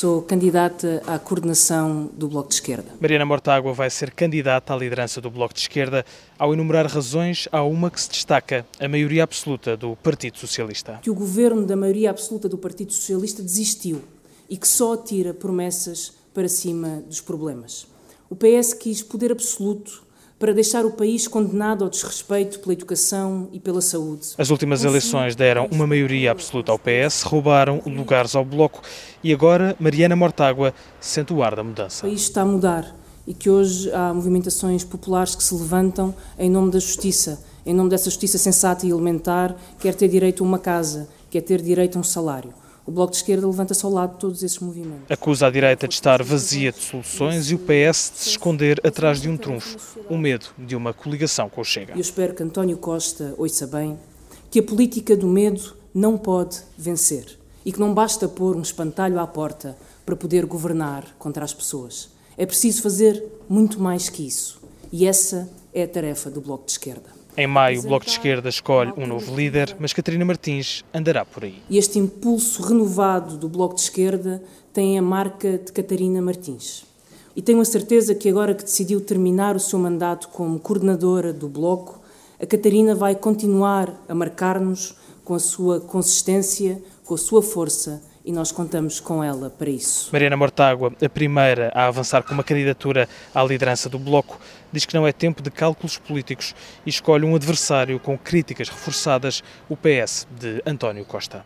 Sou candidata à coordenação do Bloco de Esquerda. Mariana Mortágua vai ser candidata à liderança do Bloco de Esquerda. Ao enumerar razões, há uma que se destaca: a maioria absoluta do Partido Socialista. Que o governo da maioria absoluta do Partido Socialista desistiu e que só atira promessas para cima dos problemas. O PS quis poder absoluto para deixar o país condenado ao desrespeito pela educação e pela saúde. As últimas eleições deram uma maioria absoluta ao PS, roubaram lugares ao Bloco e agora Mariana Mortágua sente o ar da mudança. O país está a mudar e que hoje há movimentações populares que se levantam em nome da justiça, em nome dessa justiça sensata e elementar, quer ter direito a uma casa, quer ter direito a um salário. O Bloco de Esquerda levanta-se ao lado de todos esses movimentos. Acusa a direita de estar vazia de soluções e o PS de se esconder atrás de um trunfo, o medo de uma coligação com o Chega. Eu espero que António Costa ouça bem que a política do medo não pode vencer e que não basta pôr um espantalho à porta para poder governar contra as pessoas. É preciso fazer muito mais que isso. E essa é a tarefa do Bloco de Esquerda. Em maio, o Bloco de Esquerda escolhe um novo líder, mas Catarina Martins andará por aí. Este impulso renovado do Bloco de Esquerda tem a marca de Catarina Martins. E tenho a certeza que agora que decidiu terminar o seu mandato como coordenadora do Bloco, a Catarina vai continuar a marcar-nos com a sua consistência, com a sua força e nós contamos com ela para isso. Mariana Mortágua, a primeira a avançar com uma candidatura à liderança do Bloco, diz que não é tempo de cálculos políticos e escolhe um adversário com críticas reforçadas, o PS de António Costa.